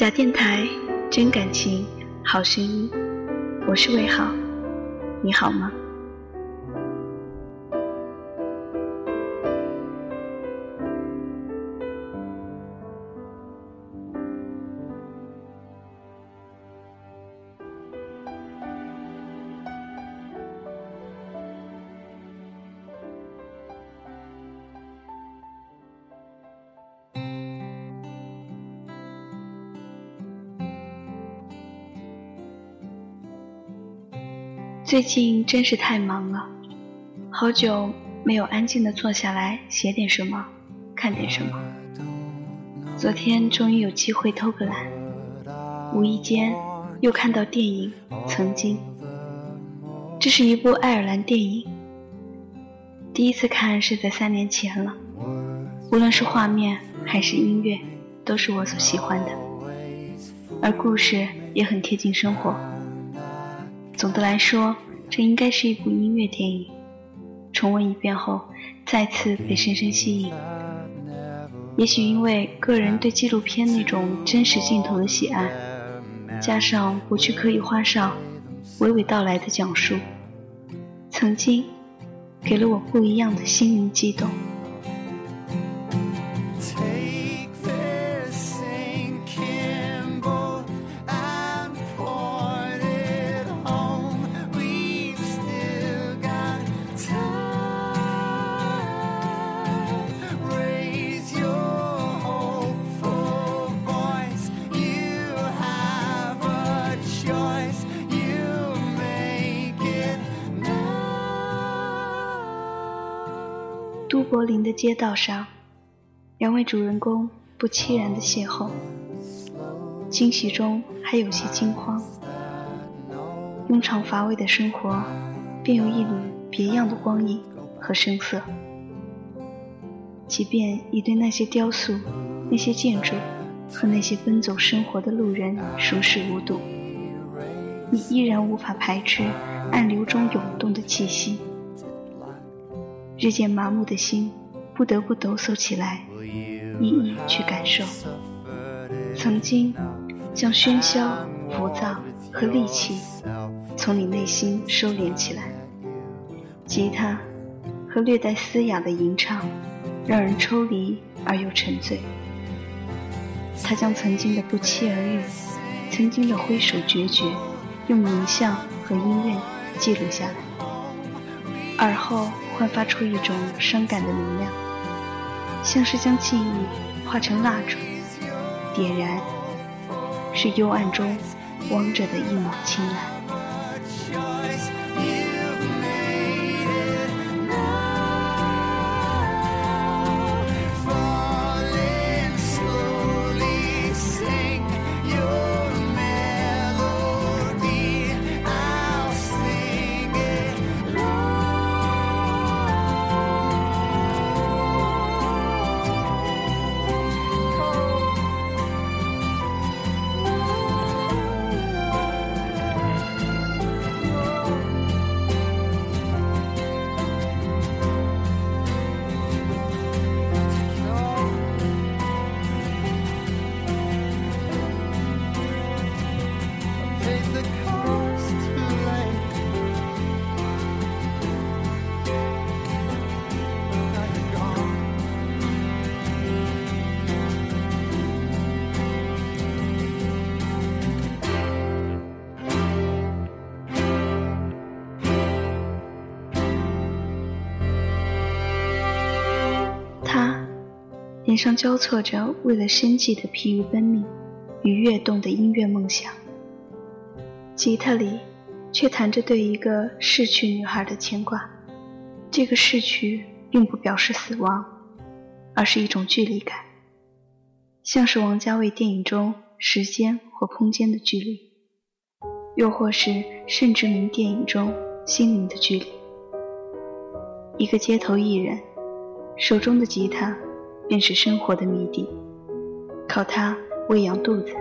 假电台，真感情，好声音。我是魏浩，你好吗？最近真是太忙了，好久没有安静的坐下来写点什么，看点什么。昨天终于有机会偷个懒，无意间又看到电影《曾经》。这是一部爱尔兰电影，第一次看是在三年前了。无论是画面还是音乐，都是我所喜欢的，而故事也很贴近生活。总的来说，这应该是一部音乐电影。重温一遍后，再次被深深吸引。也许因为个人对纪录片那种真实镜头的喜爱，加上不去刻意花哨、娓娓道来的讲述，曾经给了我不一样的心灵悸动。柏林的街道上，两位主人公不期然的邂逅，惊喜中还有些惊慌。庸常乏味的生活，便有一缕别样的光影和声色。即便已对那些雕塑、那些建筑和那些奔走生活的路人熟视无睹，你依然无法排斥暗流中涌动的气息。日渐麻木的心，不得不抖擞起来，一一去感受。曾经，将喧嚣、浮躁和戾气从你内心收敛起来。吉他和略带嘶哑的吟唱，让人抽离而又沉醉。他将曾经的不期而遇，曾经的挥手决绝，用影像和音乐记录下来。而后。焕发出一种伤感的明亮，像是将记忆化成蜡烛，点燃，是幽暗中王者的一抹青蓝。上交错着为了生计的疲于奔命与跃动的音乐梦想，吉他里却弹着对一个逝去女孩的牵挂。这个逝去并不表示死亡，而是一种距离感，像是王家卫电影中时间或空间的距离，又或是甚至明电影中心灵的距离。一个街头艺人手中的吉他。便是生活的谜底，靠它喂养肚子，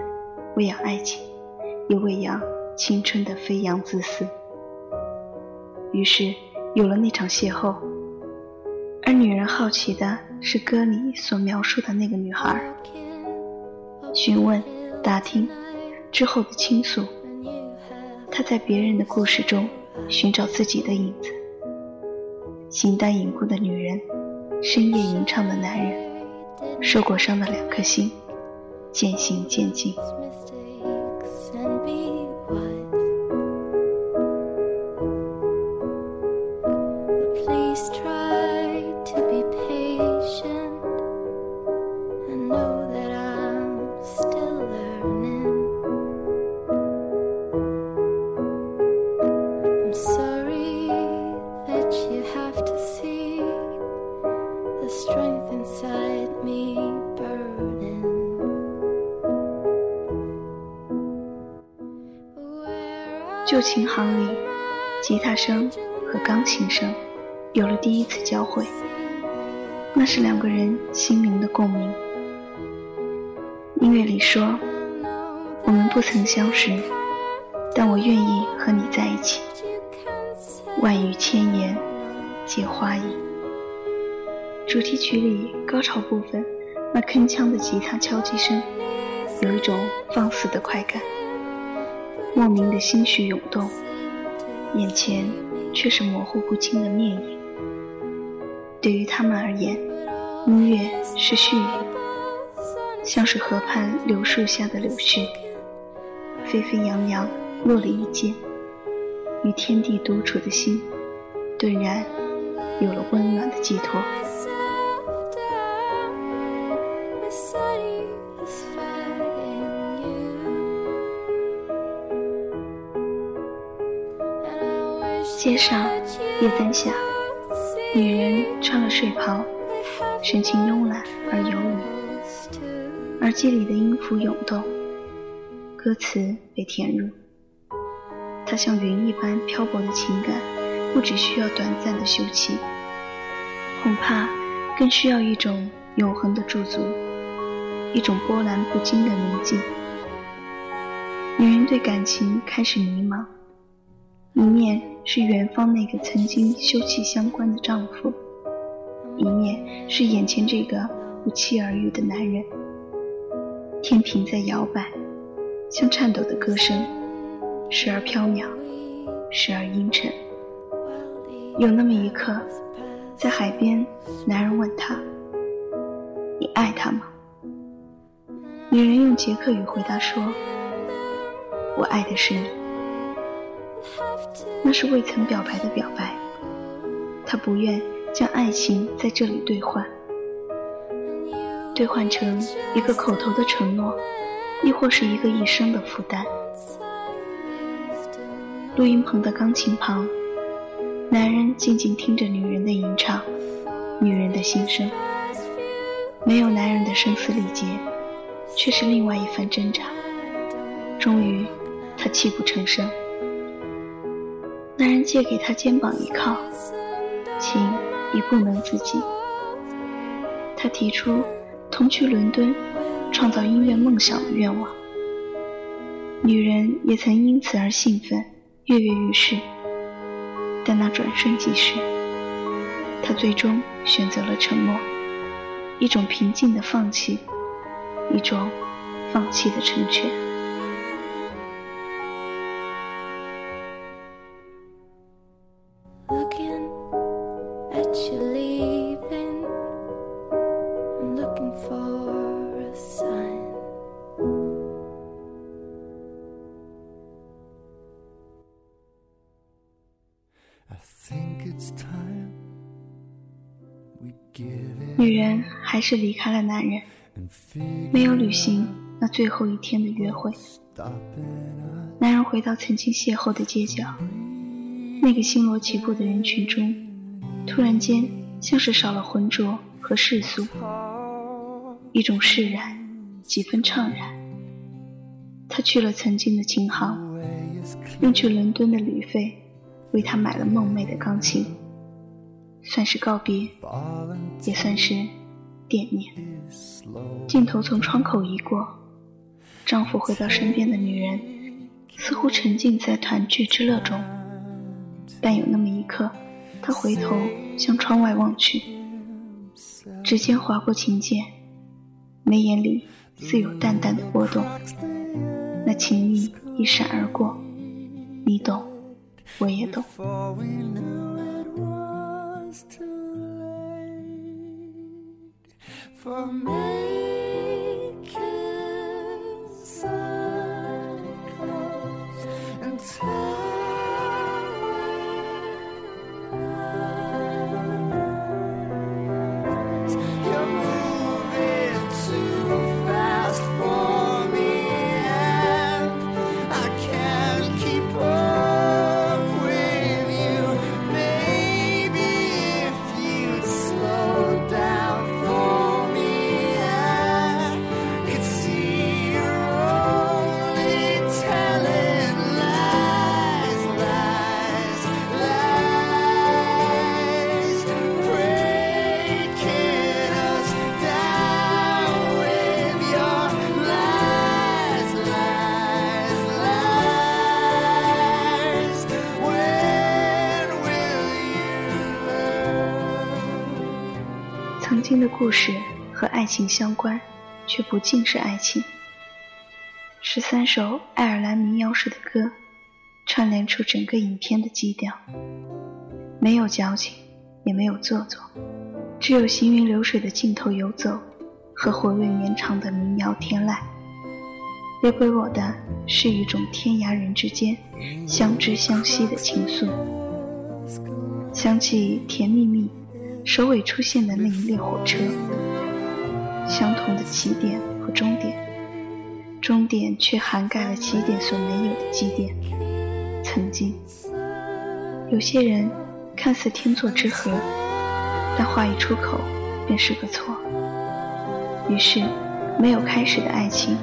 喂养爱情，也喂养青春的飞扬自私。于是有了那场邂逅，而女人好奇的是歌里所描述的那个女孩，询问打听之后的倾诉。他在别人的故事中寻找自己的影子。形单影孤的女人，深夜吟唱的男人，受过伤的两颗心，渐行渐近。旧琴行里，吉他声和钢琴声有了第一次交汇，那是两个人心灵的共鸣。音乐里说：“我们不曾相识，但我愿意和你在一起。”万语千言，皆花意。主题曲里高潮部分，那铿锵的吉他敲击声，有一种放肆的快感。莫名的心绪涌动，眼前却是模糊不清的面影。对于他们而言，音乐是絮语，像是河畔柳树下的柳絮，飞飞扬扬落了一肩，与天地独处的心，顿然有了温暖的寄托。街上，夜灯下，女人穿了睡袍，神情慵懒而游离。耳机里的音符涌动，歌词被填入。它像云一般漂泊的情感，不只需要短暂的休憩，恐怕更需要一种永恒的驻足，一种波澜不惊的宁静。女人对感情开始迷茫。一面是远方那个曾经休戚相关的丈夫，一面是眼前这个不期而遇的男人。天平在摇摆，像颤抖的歌声，时而飘渺，时而阴沉。有那么一刻，在海边，男人问她：“你爱他吗？”女人用捷克语回答说：“我爱的是你。”那是未曾表白的表白，他不愿将爱情在这里兑换，兑换成一个口头的承诺，亦或是一个一生的负担。录音棚的钢琴旁，男人静静听着女人的吟唱，女人的心声，没有男人的声嘶力竭，却是另外一番挣扎。终于，他泣不成声。男人借给她肩膀依靠，情已不能自己。他提出同去伦敦，创造音乐梦想的愿望。女人也曾因此而兴奋，跃跃欲试。但那转瞬即逝，他最终选择了沉默，一种平静的放弃，一种放弃的成全。还是离开了男人，没有履行那最后一天的约会。男人回到曾经邂逅的街角，那个星罗棋布的人群中，突然间像是少了浑浊和世俗，一种释然，几分怅然。他去了曾经的琴行，用去伦敦的旅费为他买了梦寐的钢琴。算是告别，也算是惦念。镜头从窗口移过，丈夫回到身边的女人，似乎沉浸在团聚之乐中。但有那么一刻，他回头向窗外望去，指尖划过琴键，眉眼里似有淡淡的波动，那情意一闪而过，你懂，我也懂。曾听的故事和爱情相关，却不尽是爱情。十三首爱尔兰民谣式的歌，串联出整个影片的基调，没有矫情，也没有做作，只有行云流水的镜头游走和回味绵长的民谣天籁。留给我的是一种天涯人之间相知相惜的情愫。想起甜蜜蜜。首尾出现的那一列火车，相同的起点和终点，终点却涵盖了起点所没有的基点。曾经，有些人看似天作之合，但话一出口便是个错。于是，没有开始的爱情，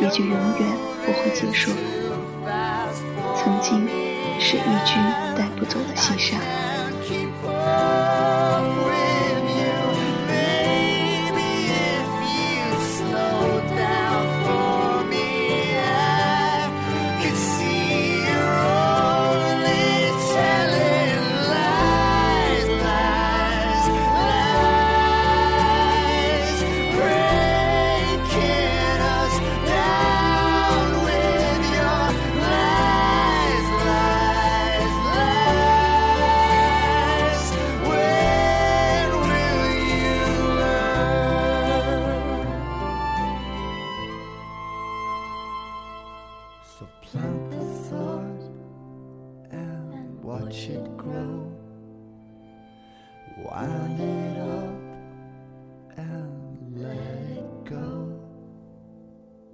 也就永远不会结束。曾经，是一句带不走的西沙。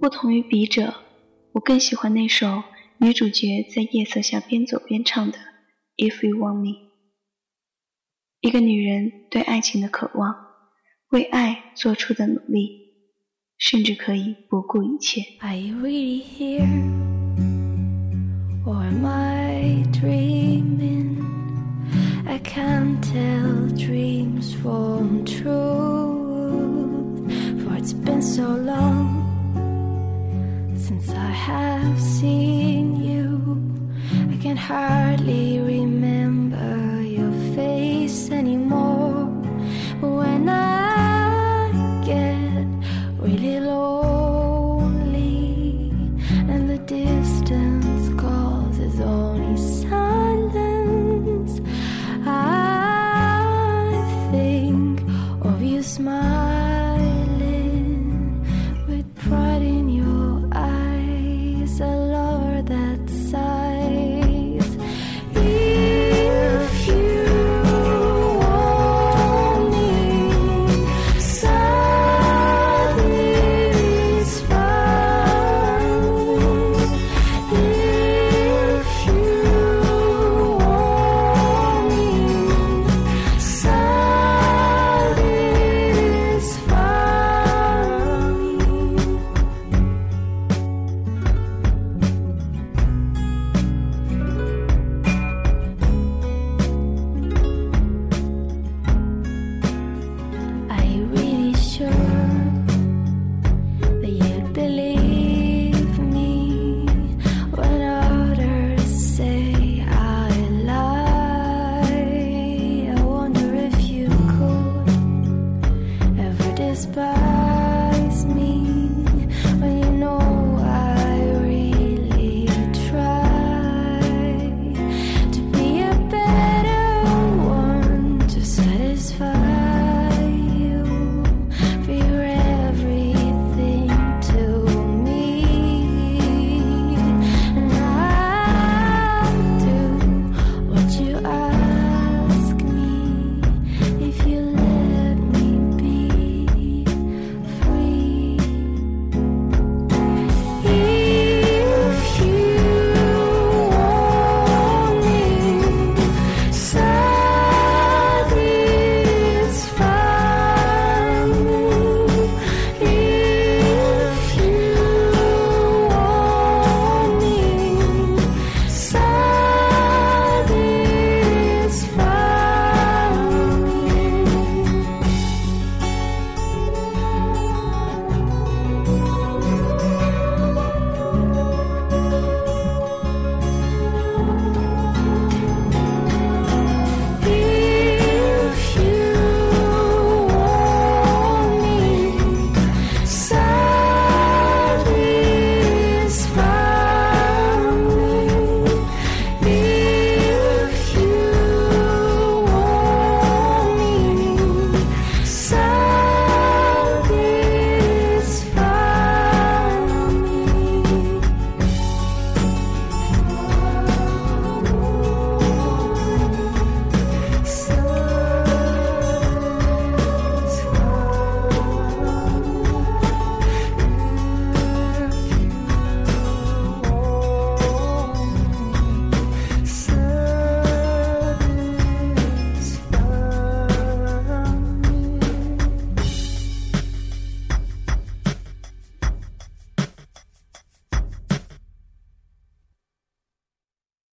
不同于笔者，我更喜欢那首女主角在夜色下边走边唱的《If You Want Me》。一个女人对爱情的渴望，为爱做出的努力，甚至可以不顾一切。I can't tell dreams from truth, for it's been so long since I have seen you. I can hardly